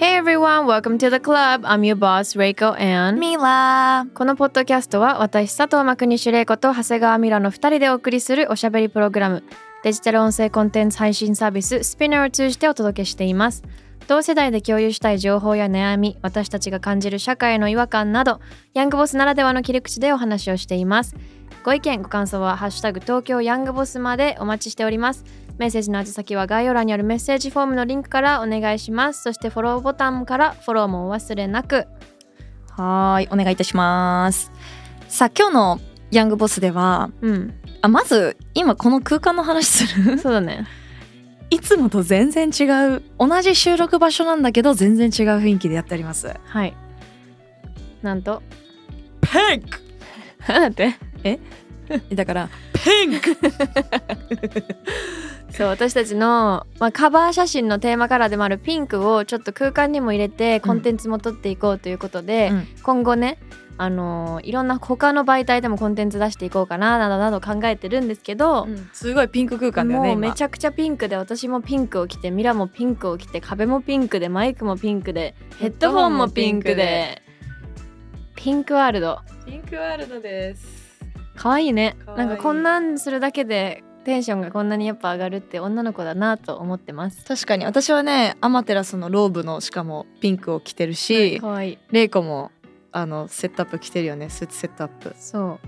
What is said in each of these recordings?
Hey everyone, welcome to the club. I'm your boss, Reiko and ミラこのポッドキャストは私佐藤真国主玲子と長谷川ミラの2人でお送りするおしゃべりプログラムデジタル音声コンテンツ配信サービス Spinner を通じてお届けしています。同世代で共有したい情報や悩み私たちが感じる社会の違和感などヤングボスならではの切り口でお話をしています。ご意見ご感想はハッシュタグ東京ヤングボスまでお待ちしておりますメッセージの宛先は概要欄にあるメッセージフォームのリンクからお願いします。そしてフォローボタンからフォローもお忘れなく。はーいお願いいたします。さあ今日のヤングボスではうん。あまず今この空間の話する？そうだね。いつもと全然違う同じ収録場所なんだけど全然違う雰囲気でやっております。はい。なんと？ピンクなんて？だからピンクそう私たちの、まあ、カバー写真のテーマカラーでもあるピンクをちょっと空間にも入れてコンテンツも撮っていこうということで、うん。今後ねあのーいろんな他の媒体でもコンテンツ出していこうかななどなど考えてるんですけど、すごいピンク空間だよねもうめちゃゃくちゃピンクで私もピンクを着てミラもピンクを着て壁もピンクでマイクもピンクで。ヘッドホンもピンクで。ピンクワールド。ピンクワールドです。可愛いね。なんかこんなんするだけでテンションがこんなにやっぱ上がるって女の子だなと思ってます。確かに。私はねアマテラスのローブのしかもピンクを着てるし、可愛い。レイコもあのセットアップ着てるよね。スーツセットアップ。そ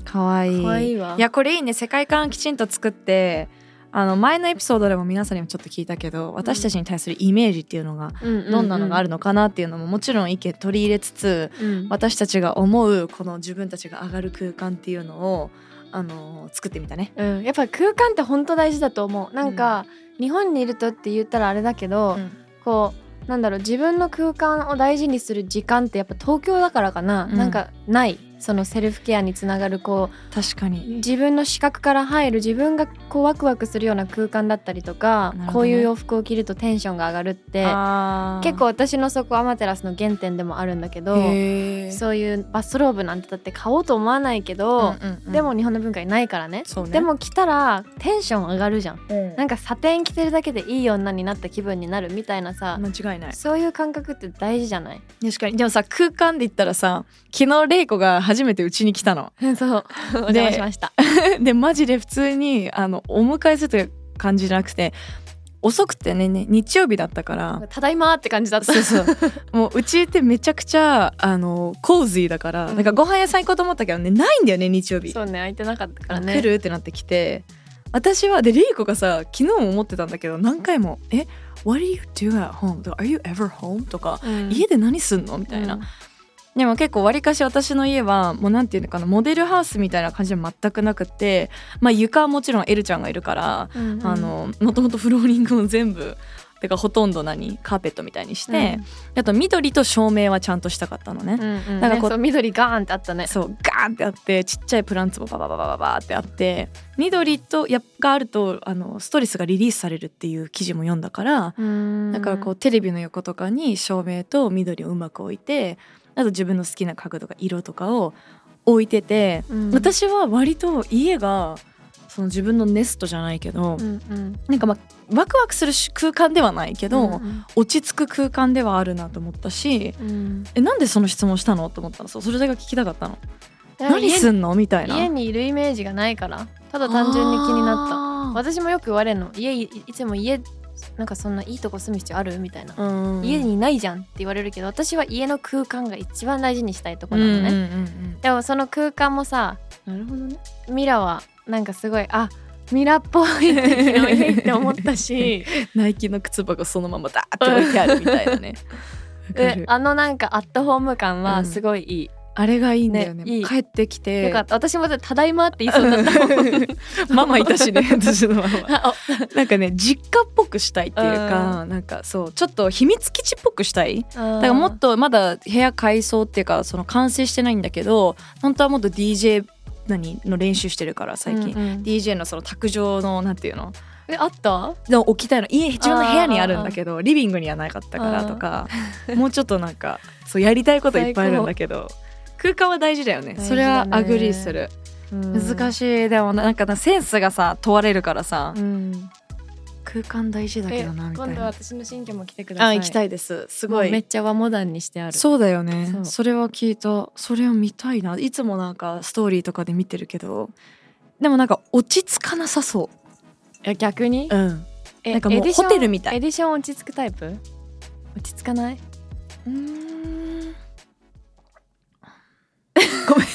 う。かわいい。可愛いわ。いやこれいいね。世界観きちんと作ってあの前のエピソードでも皆さんにもちょっと聞いたけど私たちに対するイメージっていうのがどんなのがあるのかなっていうのももちろん意見取り入れつつうん。私たちが思うこの自分たちが上がる空間っていうのをあの作ってみたね。うん、やっぱ空間って本当大事だと思う。なんか、日本にいるとって言ったらあれだけど、こうなんだろう自分の空間を大事にする時間ってやっぱ東京だからかな、うん。なんかないそのセルフケアにつながるこ確かに。う自分の視覚から入る自分がこうワクワクするような空間だったりとか、ね。こういう洋服を着るとテンションが上がるって結構私のそこアマテラスの原点でもあるんだけどそういうバスローブなんてだって買おうと思わないけど、うんうんうん。でも日本の文化にないからね。ね。でも着たらテンション上がるじゃん。うん。なんかサテン着てるだけでいい女になった気分になるみたいなさ、間違いない。そういう感覚って大事じゃない？確かに。でもさ空間で言ったらさ昨日レイコが初めてうちに来たの。そう。お邪魔しました。でマジで普通にあのお迎えするという感じじゃなくて遅くてねね日曜日だったから。ただいまーって感じだった。そうそう。もううちってめちゃくちゃあのコーズーだから、うん。なんかご飯屋さん行こうと思ったけどねないんだよね日曜日、そうね空いてなかったからね。来るってなってきて。私はでレイコがさ昨日も思ってたんだけど何回も「え What do you do at home?」とか「Are you ever home?」とか、うん。家で何すんの?」みたいな、でも結構わりかし私の家はもうなんていうのかなモデルハウスみたいな感じは全くなくってまあ床はもちろんエルちゃんがいるから、うんうん。あのもともとフローリングを全部てかほとんど何カーペットみたいにして、あと緑と照明はちゃんとしたかったのね、うんうん。なんかこうねそう緑ガーンってあったね。そうガーンってあってちっちゃいプランツもババババババってあって緑とやがあるとあのストレスがリリースされるっていう記事も読んだから、だからこうテレビの横とかに照明と緑をうまく置いてあと自分の好きな角度が色とかを置いてて、うん。私は割と家がその自分のネストじゃないけど、うんうん。なんかまあワクワクする空間ではないけど、うん落ち着く空間ではあるなと思ったしうん。えなんでその質問したのと思ったの？それが聞きたかったの。うん何すんの？みたいな。家にいるイメージがないから。ただ単純に気になった。っ私もよく言われるの。家いいつも家なんかそんないいとこ住む必要ある？みたいな、た、うん。家にいないじゃんって言われるけど私は家の空間が一番大事にしたいとこなのね、うんうんうんうんでもその空間もさなるほどね。ミラはなんかすごいあミラっぽいって思ったし ナイキの靴箱そのままダーって置いてあるみたいなね。あのなんかアットホーム感はうん。すごいいい、あれがいいんだよね。ね帰ってきて。私もただいまって言いそうだった ママいたしね。私のママ。あなんかね実家っぽくしたいっていうかなんかそうちょっと秘密基地っぽくしたい。だだからもっとまだ部屋改装っていうかその完成してないんだけど本当はもっと DJ 何？の練習してるから最近、うんうん。DJ のその卓上のなんていうの？えあった？でも置きたいの。家自分の部屋にあるんだけどリビングにはなかったからとかもうちょっとなんかそうやりたいこといっぱいあるんだけど空間は大事だよね。ね。それは agree する。難しい。でもなんかセンスがさ問われるからさ、うん。空間大事だけどなみたいな。今度私の新居も来てください。あ行きたいです。すごい。めっちゃ和モダンにしてある。そうだよね。それは聞いた。それを見たいな。いつもなんかストーリーとかで見てるけど。でもなんか落ち着かなさそいや逆に？ううん。えなんかもうエディションホテルみたい。エディション落ち着くタイプ？落ち着かない？うん ごめん。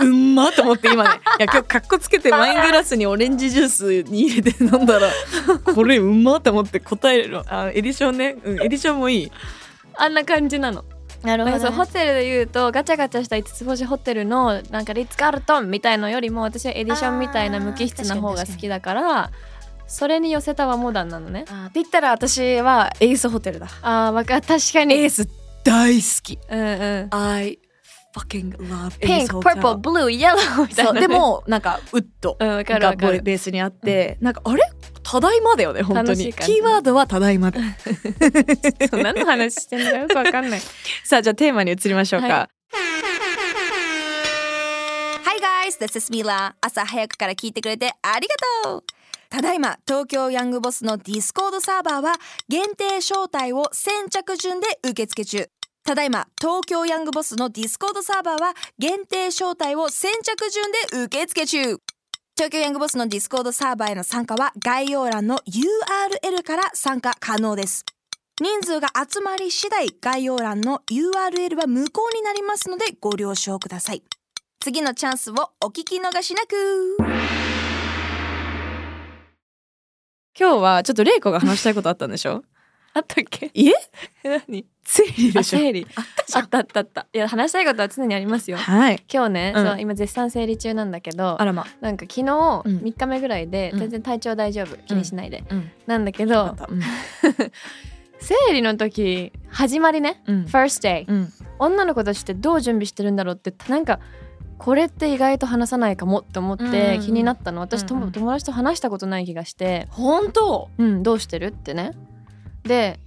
うんまと思って今ね。いや今日かっこつけてワイングラスにオレンジジュースに入れて飲んだらこれうんまと思って答えるあエディションね、うん、エディションもいい。あんな感じなの。なるなんかそうホテルで言うとガチャガチャした5つ星ホテルのなんかリッツ・カールトンみたいのよりも私はエディションみたいな無機質な方が好きだからそれに寄せた和モダンなのね。あって言ったら私はエースホテルだ。あーわか確かに。エース大好き。うんうん。I fucking love Ace Hotel. ピンク、パープル、ブルー、イエローみたいなね。そう。でもなんかウッドうん、わかるが。ベースにあって、なんかあれ？ただいまだよね本当に。キーワードはただいま。何の話してんよくわかんない。さあじゃあテーマに移りましょうか、 Hi guys, this is Mila. 朝早くから聞いてくれてありがとう。ただいま東京ヤングボスのディスコードサーバーは限定招待を先着順で受付中ただいま東京ヤングボスのディスコードサーバーは限定招待を先着順で受付中。東京ヤングボスのディスコードサーバーへの参加は概要欄の URL から参加可能です。人数が集まり次第概要欄の URL は無効になりますのでご了承ください。次のチャンスをお聞き逃しなく。今日はちょっと玲子が話したいことあったんでしょ？あったっけ？い え？何？整理でしょ？あ整理。あったあったあった。いや、話したいことは常にありますよ。はい。今日ね、うん。そう今絶賛整理中なんだけどあらま。なんか昨日うん。3日目ぐらいでうん。全然体調大丈夫、気にしないで、うん。なんだけど生 理の時始まりね、うん。First day、うん。女の子たちってどう準備してるんだろうってなんかこれって意外と話さないかもって思っうんうんうん。て気になったの。私友達と話したことない気がして。本当？うんどうしてる？ってねで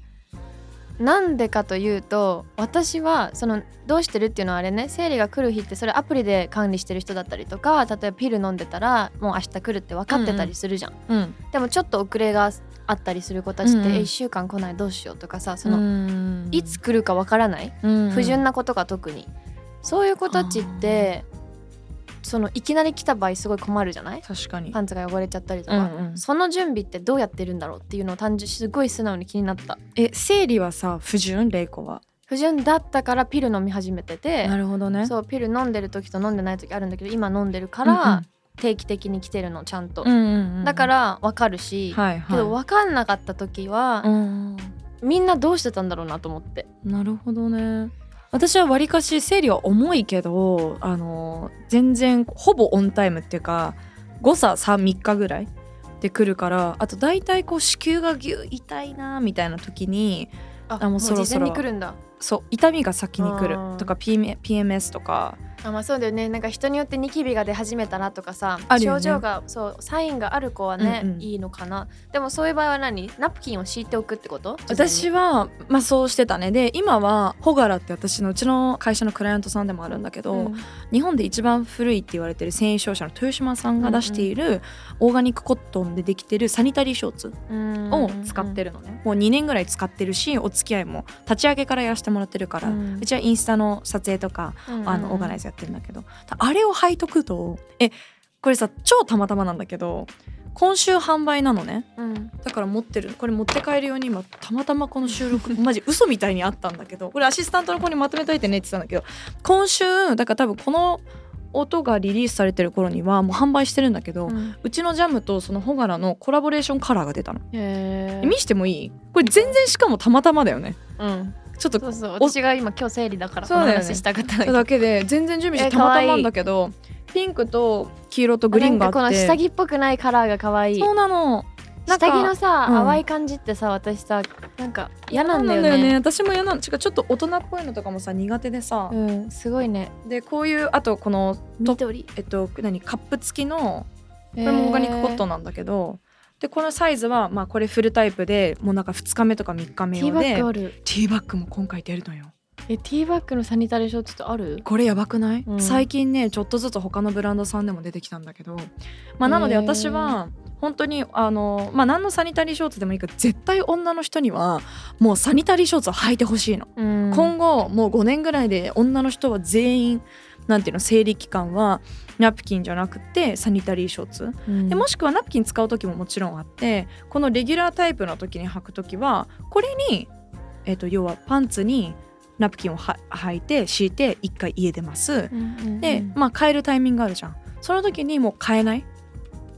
なんでかというと私はそのどうしてるっていうのはあれね生理が来る日ってそれアプリで管理してる人だったりとか例えばピル飲んでたらもう明日来るって分かってたりするじゃん、うんでもちょっと遅れがあったりする子たちって、うんうん。え1週間来ないどうしようとかさその、のいつ来るか分からない、不純なことが特に。そういう子たちってそのいきなり来た場合すごい困るじゃない？確かに。パンツが汚れちゃったりとか、うんうん。その準備ってどうやってるんだろうっていうのを単純すごい素直に気になった。え生理はさ不純？玲子は。不純だったからピル飲み始めてて。なるほどね。そうピル飲んでる時と飲んでない時あるんだけど今飲んでるかうんうん。ら定期的に来てるのちゃんと、うんうんうんだから分かるし、はいはい。けど分かんなかった時は、うん。みんなどうしてたんだろうなと思って。なるほどね私はわりかし生理は重いけどあの全然ほぼオンタイムっていうか誤差33日ぐらいで来るからあと大体こう子宮がぎゅ痛いなみたいな時にああもうそろそろ事前に来るんだ。そう痛みが先に来る。とか PM PMS とかあまあそうだよね。なんか人によってニキビが出始めたらとかさ、ね。症状がそうサインがある子はね、うんうん。いいのかな。でもそういう場合は何？ナプキンを敷いておくってこと？私はまあそうしてたね。で今はホガラって私のうちの会社のクライアントさんでもあるんだけど、うん。日本で一番古いって言われてる繊維商社の豊島さんが出しているオーガニックコットンでできてるサニタリーショーツを使ってるのね、もう2年ぐらい使ってるしお付き合いも立ち上げからやらせてもらってるから、ううんちはインスタの撮影とか、うんあのオーガナイズやってるんだけどあれを履いとくとえこれさ超たまたまなんだけど今週販売なのね。うん。だから持ってるこれ持って帰るように今たまたまこの収録 マジ嘘みたいにあったんだけどこれアシスタントの子にまとめといてねって言ってたんだけど今週だから多分この音がリリースされてる頃にはもう販売してるんだけど、ううんちのジャムとそのホガラのコラボレーションカラーが出たの、へ見してもいい？これ全然しかもたまたまだよね。うんちょっとそうそう私が今今日生理だからこ話したかったのだけで全然準備してえたまたまなんだけどピンクと黄色とグリーンがあって。この下着っぽくないカラーが可愛い。そうなの。下着のさ、うん。淡い感じってさ私さなんか嫌なんだよね。嫌私も嫌なの。ちょっと大人っぽいのとかもさ苦手でさ、うんすごいね。でこういうあとこの緑。えっと何カップ付きのここれもオーガニックコットンなんだけど、でこのサイズはまあこれフルタイプでもうなんか2日目とか3日目ティーバッ用でグある。ティーバッグも今回出るのよ。えティーバッグのサニタリーショーツってある？これやばくない、うん。最近ねちょっとずつ他のブランドさんでも出てきたんだけどまあなので私は本当にあのまあ何のサニタリーショーツでもいいから絶対女の人にはもうサニタリーショーツを履いてほしいの、うん。今後もう5年ぐらいで女の人は全員なんていうの生理期間はナプキンじゃなくてサニタリーショーツ。うん。でもしくはナプキン使う時ももちろんあってこのレギュラータイプの時に履く時はこれに、えっと要はパンツにナプキンをは履いて敷いて一回家出ます。うんうんうん。でまあ変えるタイミングあるじゃん。その時にもう変えない。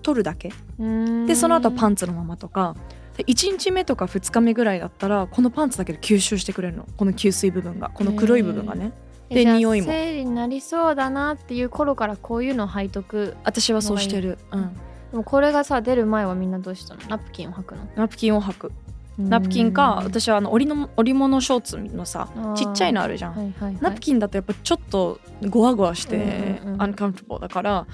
取るだけ。うん。でその後パンツのままとか。で1日目とか2日目ぐらいだったらこのパンツだけで吸収してくれるの。この吸水部分が。この黒い部分がね。えじゃあで匂いも。生理になりそうだなっていう頃からこういうの履いとく私はそうしてる、うん、でもこれがさ出る前はみんなどうしたの？ナプキンを履くの？ナプキンを履く。ナプキンかうん私はあの織の織物ショーツのさちっちゃいのあるじゃん、はいはいはい。ナプキンだとやっぱちょっとゴワゴワしてアンカンフォーだから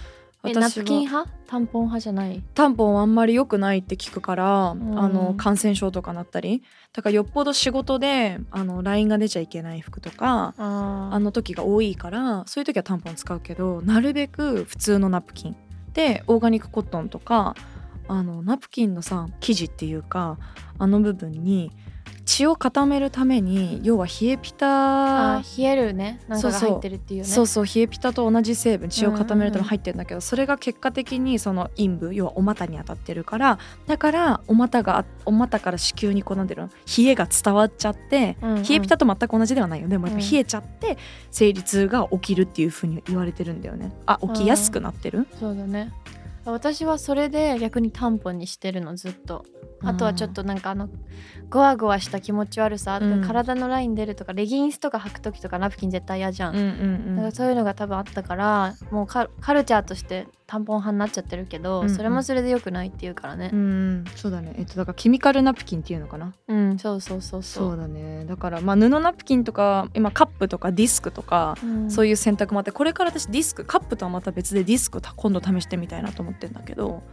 えナプキンは派？タンポン派じゃない？タンポンはあんまり良くないって聞くから、ん。あの感染症とかなったり。だからよっぽど仕事であのラインが出ちゃいけない服とかああの時が多いからそういう時はタンポン使うけどなるべく普通のナプキン。でオーガニックコットンとかあのナプキンのさ生地っていうかあの部分に血を固めるために要は冷えピタあ冷えるね。なんかがそうそう入ってるっていうね。そうそう。冷えピタと同じ成分血を固めるためうんうんうんに入ってるんだけど、それが結果的にその陰部要はお股に当たってるからだからお股がお股から子宮にこうなんていうの冷えが伝わっちゃって、うんうん。冷えピタと全く同じではないよでもやっぱうん。冷えちゃって生理痛が起きるっていうふうに言われてるんだよね。あ起きやすくなってる？そうだね私はそれで逆にタンポンにしてるのずっと。あとはちょっとなんかあのゴワゴワした気持ち悪さ、うん。体のライン出るとかレギンスとか履く時とかナプキン絶対嫌じゃん、うんうんだからそういうのが多分あったからもうカカルチャーとしてタンポン派になっちゃってるけど、うんうん。それもそれで良くないっていうからね。うんうん。そうだね。えっとだからケミカルナプキンっていうのかな？うん、そうそうそうそう。そうだね。だからまあ布ナプキンとか今カップとかディスクとかうん。そういう選択もあってこれから私ディスクカップとはまた別でディスクた今度試してみたいなと思ってんだけど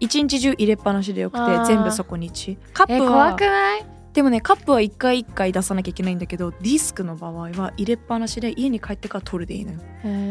一日中入れっぱなしでよくて全部そこに血カッえプは怖くない？でもねカップは一回一回出さなきゃいけないんだけどディスクの場合は入れっぱなしで家に帰ってから取るでいいのよ。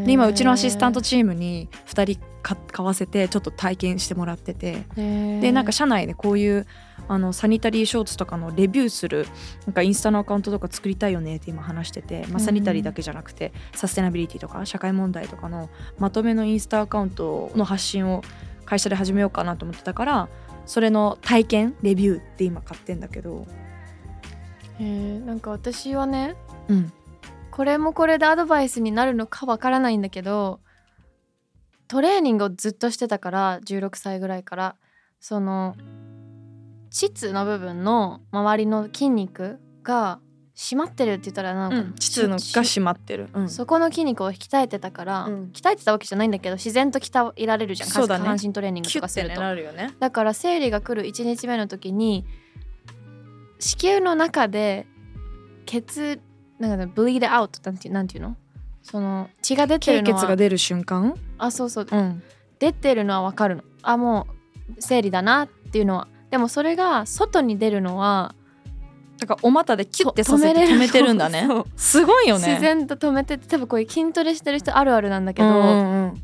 で今うちのアシスタントチームに2人か買わせてちょっと体験してもらってて。ででなんか社内でこういうあのサニタリーショーツとかのレビューするなんかインスタのアカウントとか作りたいよねって今話してて、まあ、サニタリーだけじゃなくて、サステナビリティとか社会問題とかのまとめのインスタアカウントの発信を会社で始めようかなと思ってたからそれの体験レビューって今買ってんだけど、えーなんか私はねうん、これもこれでアドバイスになるのかわからないんだけどトレーニングをずっとしてたから16歳ぐらいからその膣の部分の周りの筋肉が締まってるって言ったらなんか、うん、膣のが締まってる、うん、そこの筋肉を鍛えてたから、うん。鍛えてたわけじゃないんだけど自然と鍛えられるじゃん。そうだね。下半身トレーニングとかすると、るよね。だから生理が来る1日目の時に子宮の中で血なんかブリードアウトなんてなんていうの？その血が出て経るのは血が出る瞬間、あそうそう。うん、出てるのはわかるの。あもう生理だなっていうのは。でもそれが外に出るのはだからお股でキュッてさせてとれ止めてるんだね。すごいよね。自然と止めてて多分こういう筋トレしてる人あるあるなんだけど、うんうん。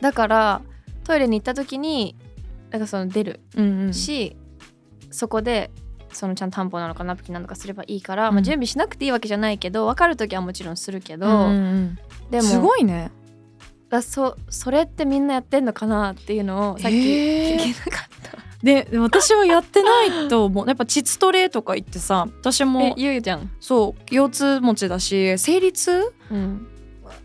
だからトイレに行った時になんかその出るうんうん。し、そこでそのちゃんとタンポンなのかナプキンなのかすればいいから、うん。まあ、準備しなくていいわけじゃないけど分かる時はもちろんするけど、うんうんでもすごいね。だそそれってみんなやってんのかなっていうのをさっき聞けなかった。でで私はやってないと思う。やっぱ膣トレとか言ってさ私えも言うじゃん、そう腰痛持ちだし生理痛うん。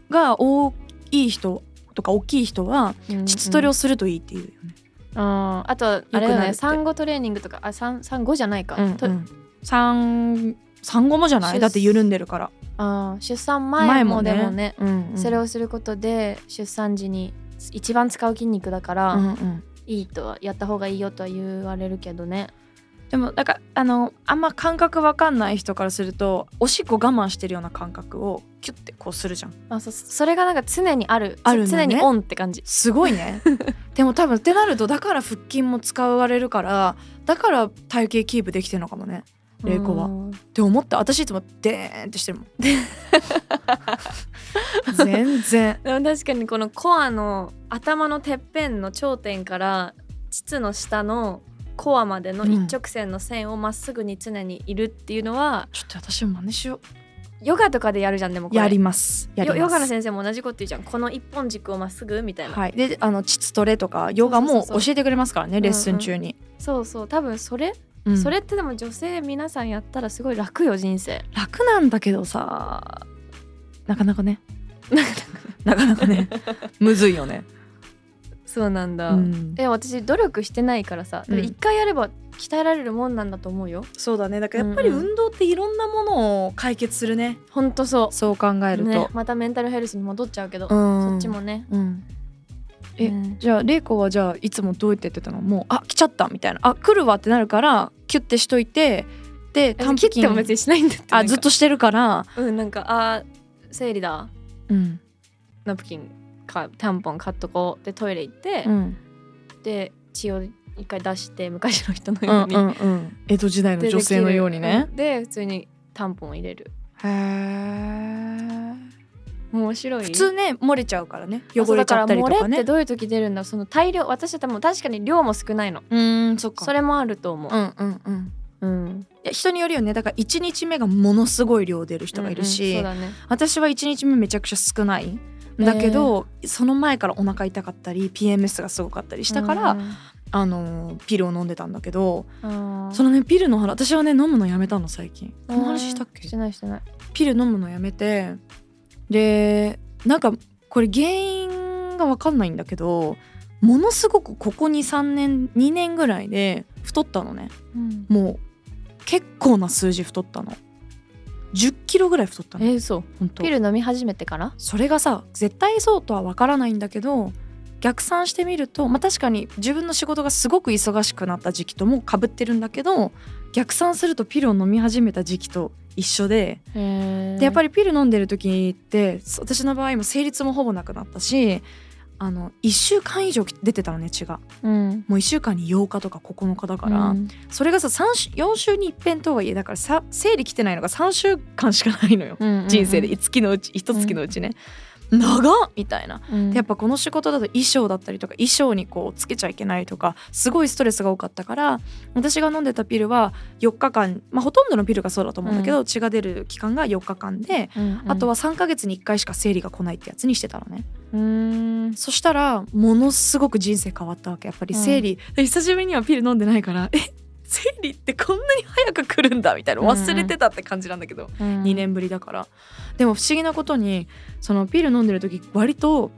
が多い人とか大きい人はうん膣トレをするといいっていうよね、あーあとあれだよね産後トレーニングとかあ産産後じゃないか、とうん。産産後もじゃない？出だって緩んでるから。あー出産前もでもねうんうん。それをすることで出産時に一番使う筋肉だから、うんうん。いいとはやった方がいいよとは言われるけどねでもなんかあのあんま感覚わかんない人からするとおしっこ我慢してるような感覚をキュッてこうするじゃん。あそそれがなんか常にある。あるね。常にオンって感じ。すごいね。でも多分ってなるとだから腹筋も使われるからだから体型キープできてるのかもね。玲子は。うん。って思って私いつもデーンってしてるもん。全然。でも確かにこのコアの頭のてっぺんの頂点から膣の下のコアまでの一直線の線をまっすぐに常にいるっていうのは、ちょっと私も真似しよヨガとかでやるじゃんでもやります。ヨヨガの先生も同じこと言うじゃん。この一本軸をまっすぐみたいな、はい。であの膣トレとかヨガも教えてくれますからねレッスン中に、そうそう。多分それ、うん。それってでも女性皆さんやったらすごい楽よ人生。楽なんだけどさ。なかなかね。なかなかね。むずいよね、そうなんだ、うん。でも私努力してないからさうん。一回やれば鍛えられるもんなんだと思うよ。そうだね。だからやっぱりうんうん。運動っていろんなものを解決するね。ほんとそう。そう考えると、ね、またメンタルヘルスに戻っちゃうけど、うん。そっちもね。うん。え、うんじゃあ玲子はじゃあいつもどうやってやってたの？もうあ来ちゃったみたいな。あ来るわってなるからキュッてしといてで短期切っても別にしないんだってあずっとしてるから。うんなんかあ生理だ。うん。ナプキンかタンポン買っとこうでトイレ行って、うん。で血を一回出して昔の人のうようんに、うんうん。江戸時代ので女性のようにね。で普通にタンポンを入れる。へえ面白い。普通ね漏れちゃうからね。汚れちゃったりとだから漏れってかねどういう時出るんだその大量私は多分確かに量も少ないの。うんそっか。それもあると思う、うんうんうん。うん。いや人によるよね。だから1日目がものすごい量出る人がいるし、うんうんそうだね。私は1日目めちゃくちゃ少ない。んだけど、その前からお腹痛かったり PMS がすごかったりしたから、うん。あのピルを飲んでたんだけどあー。そのねピルの話私はね飲むのやめたの最近。この話したっけ？してないしてない。ピル飲むのやめてでなんかこれ原因が分かんないんだけどものすごくここ23年2年ぐらいで太ったのね。うん。もう結構な数字太ったの10キロぐらい太ったの。えー、そう本当。ピル飲み始めてから？それがさ絶対そうとは分からないんだけど逆算してみると、まあ、確かに自分の仕事がすごく忙しくなった時期ともかぶってるんだけど逆算するとピルを飲み始めた時期と一緒ででやっぱりりピル飲んでる時って私の場合も生理痛もほぼなくなったしあの1週間以上出てたのね血が。うん。もう1週間に8日とか9日だから、うん。それがさ3週4週に一遍とはいえだからさ生理来てないのが3週間しかないのよ、うんうんうん。人生で。月のうち一月のうちね、長っみたいな。うん。でやっぱこの仕事だと衣装だったりとか衣装にこうつけちゃいけないとかすごいストレスが多かったから私が飲んでたピルは4日間、まあ、ほとんどのピルがそうだと思うんだけど、血が出る期間が4日間で、うんうん。あとは3ヶ月に1回しか生理が来ないってやつにしてたのね。うーん。そしたらものすごく人生変わったわけ。やっぱり生理、で久しぶりにはピル飲んでないからえ生理ってこんなに早く来るんだみたいな忘れてたって感じなんだけど、2 2年ぶりだから。でも不思議なことにそのピル飲んでる時割と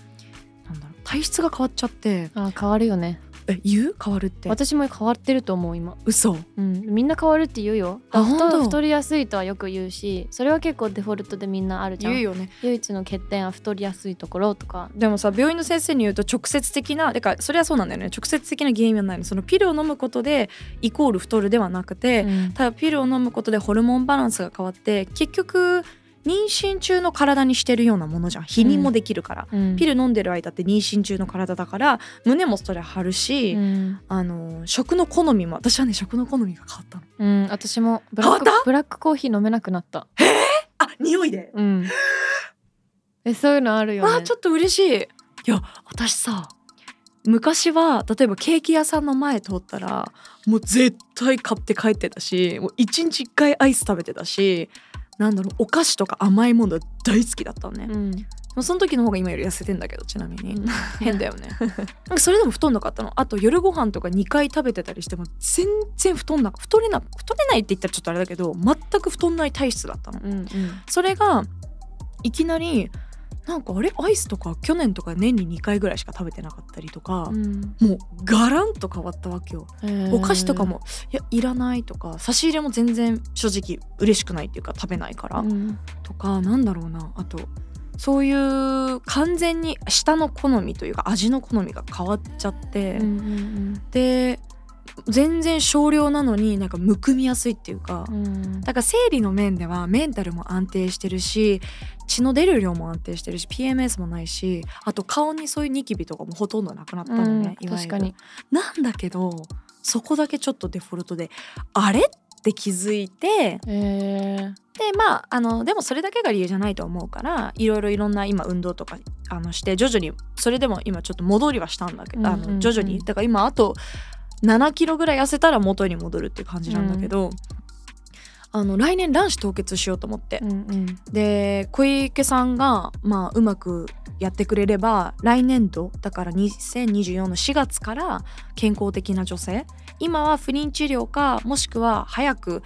なんだろう体質が変わっちゃってあ変わるよねえ言う？変わるって。私も変わってると思う今。嘘。うん。みんな変わるって言うよ。あ太本当？太りやすいとはよく言うしそれは結構デフォルトでみんなあるじゃん。言うよね。唯一の欠点は太りやすいところとか。でもさ病院の先生に言うと直接的なだからそれはそうなんだよね。直接的な原因はないの。そのピルを飲むことでイコール太るではなくて、うん。ただピルを飲むことでホルモンバランスが変わって結局妊娠中の体にしてるようなものじゃん。避妊もできるから、うん。ピル飲んでる間って妊娠中の体だから胸もそれ張るし、うん。あの食の好みも私はね食の好みが変わったの。うん、私もブラックコーヒー飲めなくなった。あ匂いで？うん。え、そういうのあるよね。わあちょっと嬉しい。いや私さ昔は例えばケーキ屋さんの前通ったらもう絶対買って帰ってたしもう一日一回アイス食べてたしなんだろうお菓子とか甘いもの大好きだったのね、うん。その時の方が今より痩せてんだけどちなみに、うん。変だよね。それでも太んなかったの。あと夜ご飯とか2回食べてたりしても全然太んな太れな太れないって言ったらちょっとあれだけど全く太んない体質だったの。うんうん。それがいきなりなんかあれアイスとか去年とか年に2回ぐらいしか食べてなかったりとか、うん。もうガランと変わったわけよ。お菓子とかもいやいらないとか差し入れも全然正直嬉しくないっていうか食べないから、うん。とかなんだろうな。あとそういう完全に舌の好みというか味の好みが変わっちゃって、うんうん。で全然少量なのになんかむくみやすいっていうか、うん。だから生理の面ではメンタルも安定してるし血の出る量も安定してるし PMS もないしあと顔にそういうニキビとかもほとんどなくなったのね、うん確かに。なんだけどそこだけちょっとデフォルトであれ？って気づいてえー。でまああのでもそれだけが理由じゃないと思うからいろいろいろんな今運動とかあのして徐々にそれでも今ちょっと戻りはしたんだけど、あの徐々に。だから今あと7キロぐらい痩せたら元に戻るっていう感じなんだけど、あの来年卵子凍結しようと思って、うんうん。で小池さんが、まあ、うまくやってくれれば来年度だから2024の4月から健康的な女性今は不妊治療かもしくは早く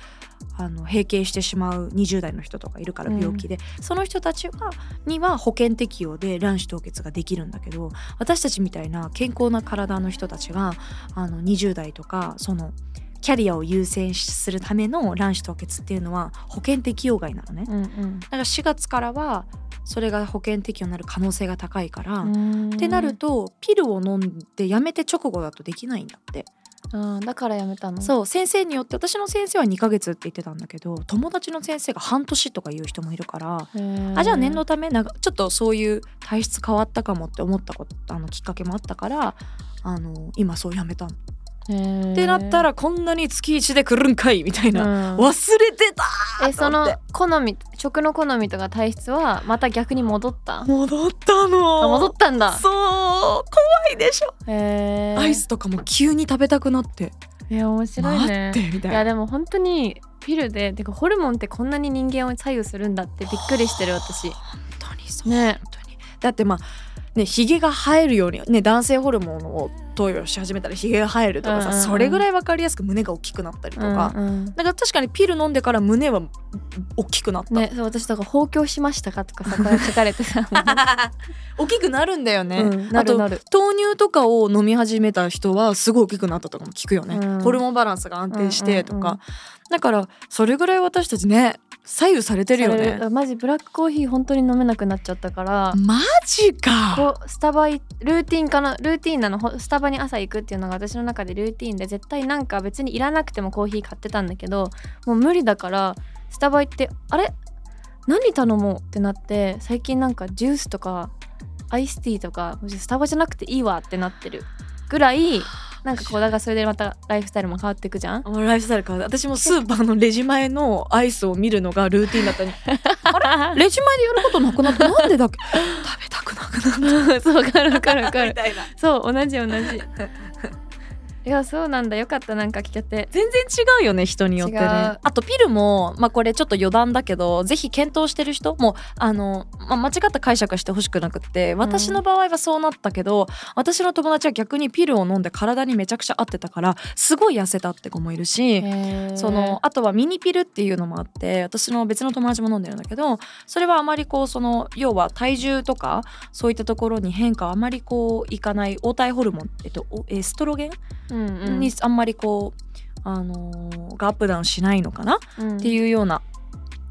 あの閉経してしまう20代の人とかいるからうん。病気で、その人たちはには保険適用で卵子凍結ができるんだけど私たちみたいな健康な体の人たちがあの20代とかそのキャリアを優先するための卵子凍結っていうのは保険適用外なのね。うんうん。だから4月からはそれが保険適用になる可能性が高いから、っうん。てなるとピルを飲んでやめて直後だとできないんだって、あーだからやめたの？そう先生によって私の先生は2ヶ月って言ってたんだけど友達の先生が半年とか言う人もいるから、あじゃあ念のためなんかちょっとそういう体質変わったかもって思ったことあのきっかけもあったからあの今そうやめたってなったらこんなに月1で来るんかいみたいな、うん。忘れてたえその好み食の好みとか体質はまた逆に戻った？戻ったの。あ戻ったんだ。そう。怖いでしょ。アイスとかも急に食べたくなって。いや面白い待ねってみたいな。いやでも本当にピルでてかホルモンってこんなに人間を左右するんだってびっくりしてる私。本当にそう、ね。本当に。だってまあねひげが生えるようにね男性ホルモンを投与し始めたらひげが生えるとかさ、うんうんうん。それぐらい分かりやすく胸が大きくなったりとか、うんうんだから確かにピル飲んでから胸は大きくなった、ね私とか放狂しましたかとかさ 書かれてさ 大きくなるんだよね、うんなるなる。あと豆乳とかを飲み始めた人はすごい大きくなったとかも聞くよね、うん。ホルモンバランスが安定してとか、うんうんうん。だからそれぐらい私たちね左右されてるよね。る。マジブラックコーヒー本当に飲めなくなっちゃったから。マジか。こうスタバいルーティンかな？ルーティンなの？ほスタバに朝行くっていうのが私の中でルーティンで絶対なんか別にいらなくてもコーヒー買ってたんだけどもう無理だからスタバ行ってあれ？何頼もうってなって最近なんかジュースとかアイスティーとかスタバじゃなくていいわってなってるぐらいなんかこうだからそれでまたライフスタイルも変わっていくじゃん？ライフスタイル変わる私もスーパーのレジ前のアイスを見るのがルーティンだったの。に あれ？レジ前でやることなくなってなんでだっけ？食べたくなくなっ そうわかるわかるわかる。そう同じ同じいやそうなんだ。よかった。なんか聞けて。全然違うよね人によってね。あとピルもまあこれちょっと余談だけどぜひ検討してる人。もあの、まあ、間違った解釈はしてほしくなくって。私の場合はそうなったけど、私の友達は逆にピルを飲んで体にめちゃくちゃ合ってたからすごい痩せたって子もいるし、そのあとはミニピルっていうのもあって私の別の友達も飲んでるんだけどそれはあまりこうその要は体重とかそういったところに変化あまりこういかない黄体ホルモン、えっと、おエストロゲンうんうんにあんまりこう、あのーがアップダウンしないのかな、うん。っていうような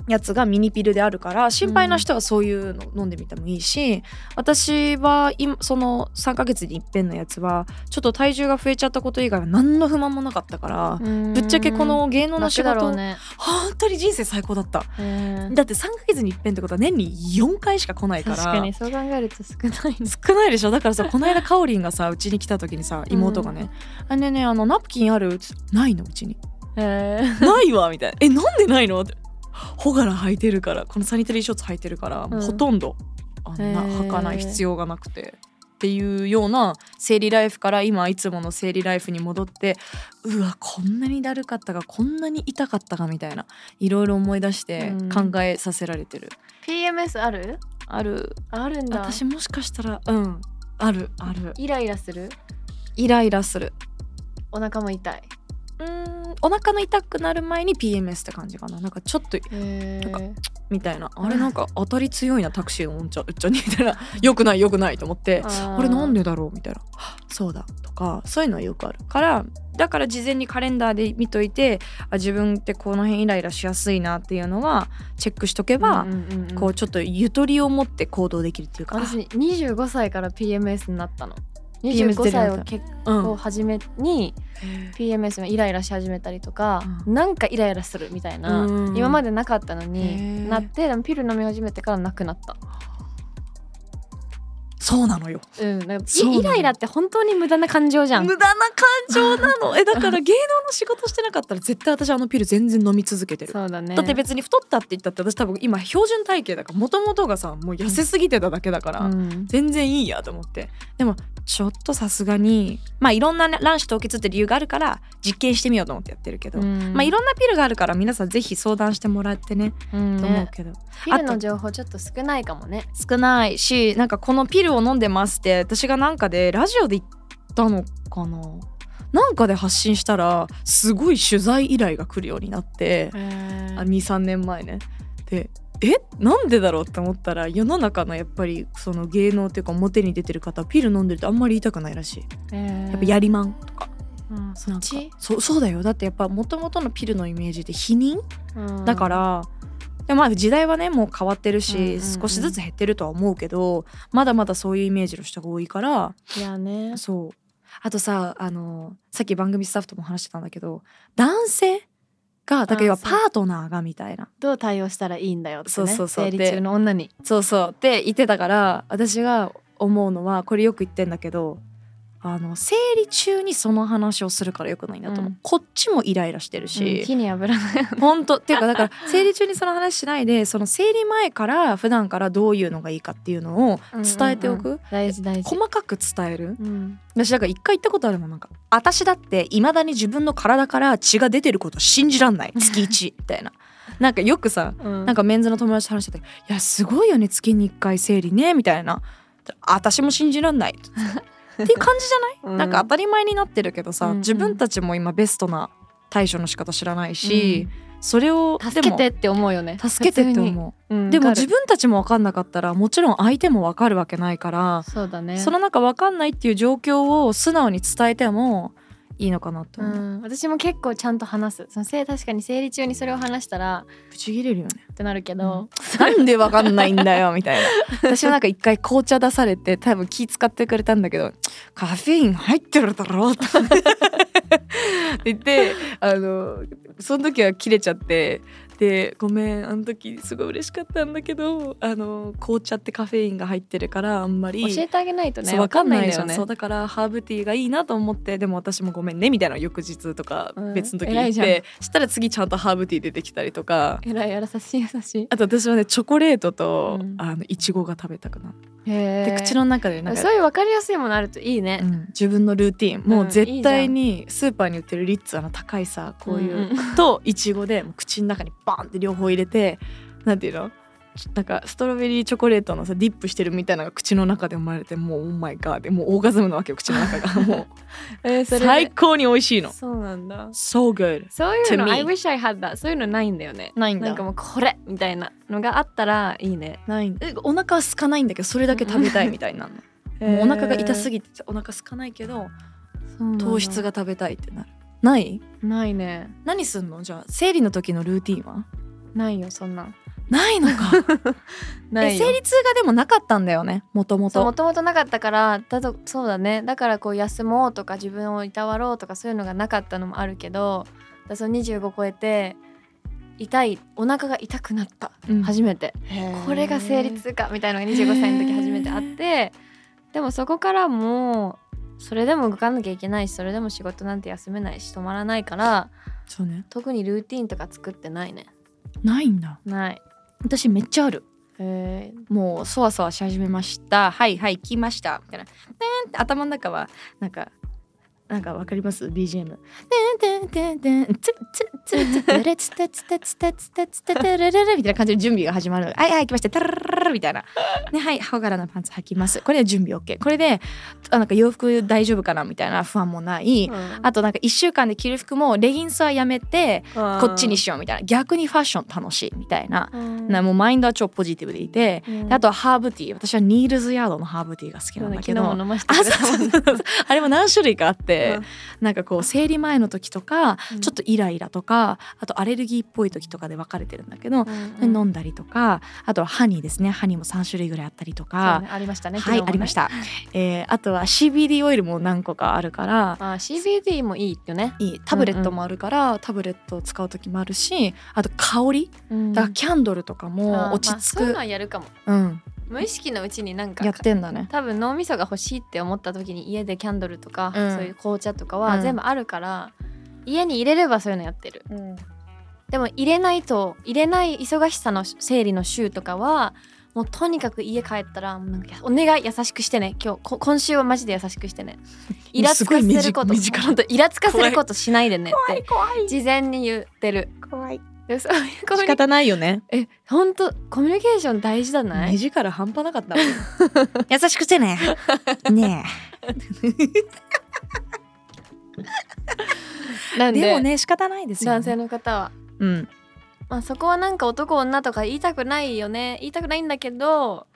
やつがミニピルであるから心配な人はそういうの飲んでみてもいいし、私は今その3ヶ月に一遍のやつはちょっと体重が増えちゃったこと以外は何の不満もなかったから、ぶっちゃけこの芸能の仕事、ね。本当に人生最高だった。うん。だって3ヶ月に一遍ってことは年に4回しか来ないから確かにそう考えると少ないね。少ないでしょ？だからさ この間かおりんがさうちに来た時にさ妹がね「あねえねえあのナプキンある?」ないの？うちに。へ「ないわ」みたいな「えなんでないの?」ってほがら履いてるからこのサニタリーショーツ履いてるから、ほとんどあんな履かない必要がなくて。っていうような生理ライフから今いつもの生理ライフに戻ってうわこんなにだるかったかこんなに痛かったかみたいないろいろ思い出してうん。考えさせられてる、PMS ある？ある。あるんだ。私もしかしたらうん。あるある。イライラする？イライラする。お腹も痛いうんお腹の痛くなる前に PMS って感じかな。なんかちょっとへなんかみたいなあれなんか当たり強いなタクシーのおんちゃうっちゃにみたいな。よくないよくないと思ってこれなんでだろうみたいな。そうだとかそういうのはよくあるからだから事前にカレンダーで見といてあ自分ってこの辺イライラしやすいなっていうのはチェックしとけば、うんうんうんうん。こうちょっとゆとりを持って行動できるっていうか。私25歳から PMS になったの25歳を結うん。構初めに PMS がイライラし始めたりとか、うなんかイライラするみたいな、うん。今までなかったのへにー。なってでもピル飲み始めてからなくなった、そうなのよ。うん、なんかイイライラって本当に無駄な感情じゃん。無駄な感情なの。えだから芸能の仕事してなかったら絶対私あのピル全然飲み続けてる。そうだね。だって別に太ったって言ったって私多分今標準体型だからもともとがさもう痩せすぎてただけだから、うん。全然いいやと思って。でもちょっとさすがにまあいろんなね卵子凍結って理由があるから実験してみようと思ってやってるけど、うん。まあいろんなピルがあるから皆さんぜひ相談してもらってね、うんと思うねけど。ピルの情報ちょっと少ないかもね。少ないしなんかこのピルを飲んでますって私がなんかでラジオで言ったのかな？なんかで発信したらすごい取材依頼が来るようになって、あ23年前ね。でえ？なんでだろうって思ったら世の中のやっぱりその芸能っていうか表に出てる方はピル飲んでるとあんまり言いたくないらしい。やっぱやりまんとか。うん。そっち、そうそうだよ。だってやっぱ元々のピルのイメージって否認？うん。だから、でもまあ時代はねもう変わってるし、少しずつ減ってるとは思うけどまだまだそういうイメージの人が多いからいやね。そう。あとさあのさっき番組スタッフとも話してたんだけど男性がだから要はパートナーがみたいな。どう対応したらいいんだよってねそうそうそう。生理中の女に。そうそう。って言ってたから私が思うのはこれよく言ってんだけどあの生理中にその話をするからよくないなと思う、うん。こっちもイライラしてるうんし、火に油ない。本当っていうかだから生理中にその話しないでその生理前から普段からどういうのがいいかっていうのを伝えておく、うん。うんうん大事大事。細かく伝える。うん。私だから一回言ったことあるもんなんか私だっていまだに自分の体から血が出てること信じらんない。月1みたいな。なんかよくさうん。なんかメンズの友達と話してて「いやすごいよね月に1回生理ね」みたいな「私も信じらんない」っていう感じじゃない、うん。なんか当たり前になってるけどさ、うんうん。自分たちも今ベストな対処の仕方知らないし、それを助けてって思うよね。助けてって思う、うんでも自分たちも分かんなかったらもちろん相手も分かるわけないから、そうだね。その中分かんないっていう状況を素直に伝えてもいいのかなとう思う、ん、私も結構ちゃんと話す。そのせい確かに生理中にそれを話したらぶち切れるよね。ってなるけど、なんでわかんないんだよみたいな。私はなんか一回紅茶出されて多分気使ってくれたんだけどカフェイン入ってるだろう って言ってあのその時は切れちゃってでごめんあの時すごい嬉しかったんだけどあの紅茶ってカフェインが入ってるからあんまり教えてあげないとねそうわかんないじゃよね。そうだからハーブティーがいいなと思ってでも私もごめんねみたいな翌日とかうん。別の時偉いじゃん。言って、したら次ちゃんとハーブティー出てきたりとか。えらい優しい優しい。あと私はねチョコレートと、うん。あのいちごが食べたくなるへー。で口の中でなんかそういう分かりやすいものあるといいね。う、ん自分のルーティン。もううん絶対にスーパーに売ってるリッツあの高いさこういう、うんうん。といちごで口の中にバンって両方入れてなんていうの？なんかストロベリーチョコレートのさディップしてるみたいなのが口の中で生まれてもうオーマイガーでもうオーガズムなわけよ口の中が。もえーうそれで最高に美味しいの。そうなんだ。So good そういうの I wish I had that そういうのないんだよね。ないんだ。なんかもうこれみたいなのがあったらいいね。ない。えお腹は空かないんだけどそれだけ食べたいみたいなの。もうお腹が痛すぎぎてお腹空かないけど糖質が食べたいってなるない？ないね。何すんの？じゃあ生理の時のルーティンは？ないよそんな。んないのか。ない生理痛がでもなかったんだよね？もともと。もともとなかったからだとそうだね。だからこう休もうとか自分をいたわろうとかそういうのがなかったのもあるけどだその25超えて痛いお腹が痛くなった、うん。初めて。これが生理痛かみたいなのが25歳の時初めてあってでもそこからもうそれでも動かなきゃいけないしそれでも仕事なんて休めないし止まらないからそうね。特にルーティンとか作ってないね。ないんだ。ない。私めっちゃある。へー。もうそわそわし始めました。はいはい来ました。みたいな。でーんって頭の中はなんかなんかわかります？BGM みたいな感じで準備が始まるはいはい来ましたタララララみたいなねはい青柄のパンツ履きますこれで準備 OK これであなんか洋服大丈夫かなみたいな不安もない、あとなんか1週間で着る服もレギンスはやめてこっちにしようみたいな逆にファッション楽しいみたいななもうマインドは超ポジティブでいて、であとはハーブティー私はニールズヤードのハーブティーが好きなんだけど、昨日も飲ませてあくれもんねそうそうそうあれも何種類かあって、うん。なんかこう生理前の時とか、うん。ちょっとイライラとかあとアレルギーっぽい時とかで分かれてるんだけど、うん飲んだりとかあとはハニーですね。ハニーも3種類ぐらいあったりとか、ね。ありましたね。はい、ありまし。た、えーあとは CBD オイルも何個かあるから。あ CBD もいいってね。いい。タブレットもあるから、タブレットを使う時もあるしあと香り。だからキャンドルとかも落ち着く、まあそういうのはやるかも。うん、無意識のうちになんかやってんだね。多分脳みそが欲しいって思った時に家でキャンドルとか、うん。そういう紅茶とかうん。は全部あるから、家に入れればそういうのやってる。でも入れないと入れない忙しさの生理の週とかはもうとにかく家帰ったらなんかお願い優しくしてね。今日こ今週はマジで優しくしてね。イラつかせること。イラつかせることしないでねって。事前に言ってる。怖いでそういうコミュニ仕方ないよね。え本当コミュニケーション大事だない？目力半端なかったもん。優しくしてね。ね なんででもね仕方ないですよ、ね、男性の方は。うん。まあ、そこはなんか男女とか言いたくないよね。言いたくないんだけど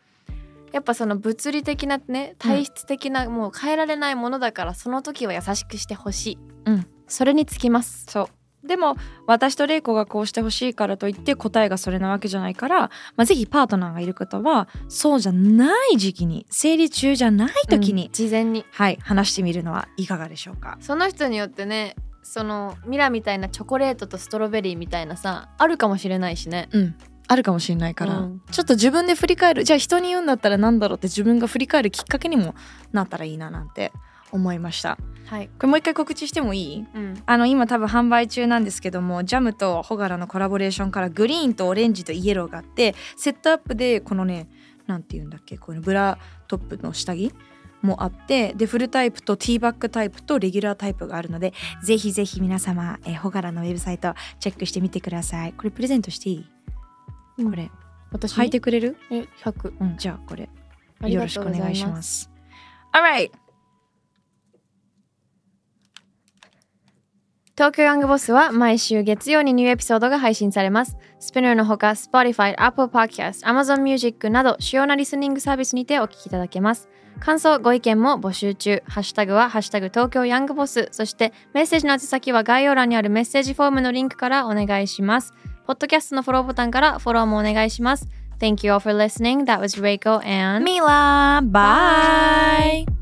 やっぱその物理的なね体質的な、もう変えられないものだからその時は優しくしてほしい、うん、それにつきます。そうでも私と玲子がこうしてほしいからといって答えがそれなわけじゃないから、まあ、ぜひパートナーがいる方はそうじゃない時期に生理中じゃない時に、うん事前に。はい話してみるのはいかがでしょうか？その人によってねそのミラみたいなチョコレートとストロベリーみたいなさあるかもしれないしね。うんあるかもしれないから、うん。ちょっと自分で振り返る。じゃあ人に言うんだったらなんだろうって自分が振り返るきっかけにもなったらいいななんて思いました。はい、これもう一回告知してもいい？うん、あの今多分販売中なんですけどもジャムとホガラのコラボレーションからグリーンとオレンジとイエローがあってセットアップでこのねなんて言うんだっけこのブラトップの下着もあってでフルタイプとティーバッグタイプとレギュラータイプがあるのでぜひぜひ皆様えーホガラのウェブサイトチェックしてみてください。これプレゼントしていい、うん。これ。私履いてくれる？え100うんじゃあこれよろしくお願いしいます。Alright 東京ヤングボスは毎週月曜にニューエピソードが配信されます。スピナーのほか Spotify、Apple Podcast、Amazon Music など主要なリスニングサービスにてお聞きいただけます。感想、ご意見も募集中。ハッシュタグはハッシュタグ東京ヤングボス。そしてメッセージの宛先は概要欄にあるメッセージフォームのリンクからお願いします。ポッドキャストのフォローボタンからフォローもお願いします。Thank you all for listening. That was Reiko and ミラバ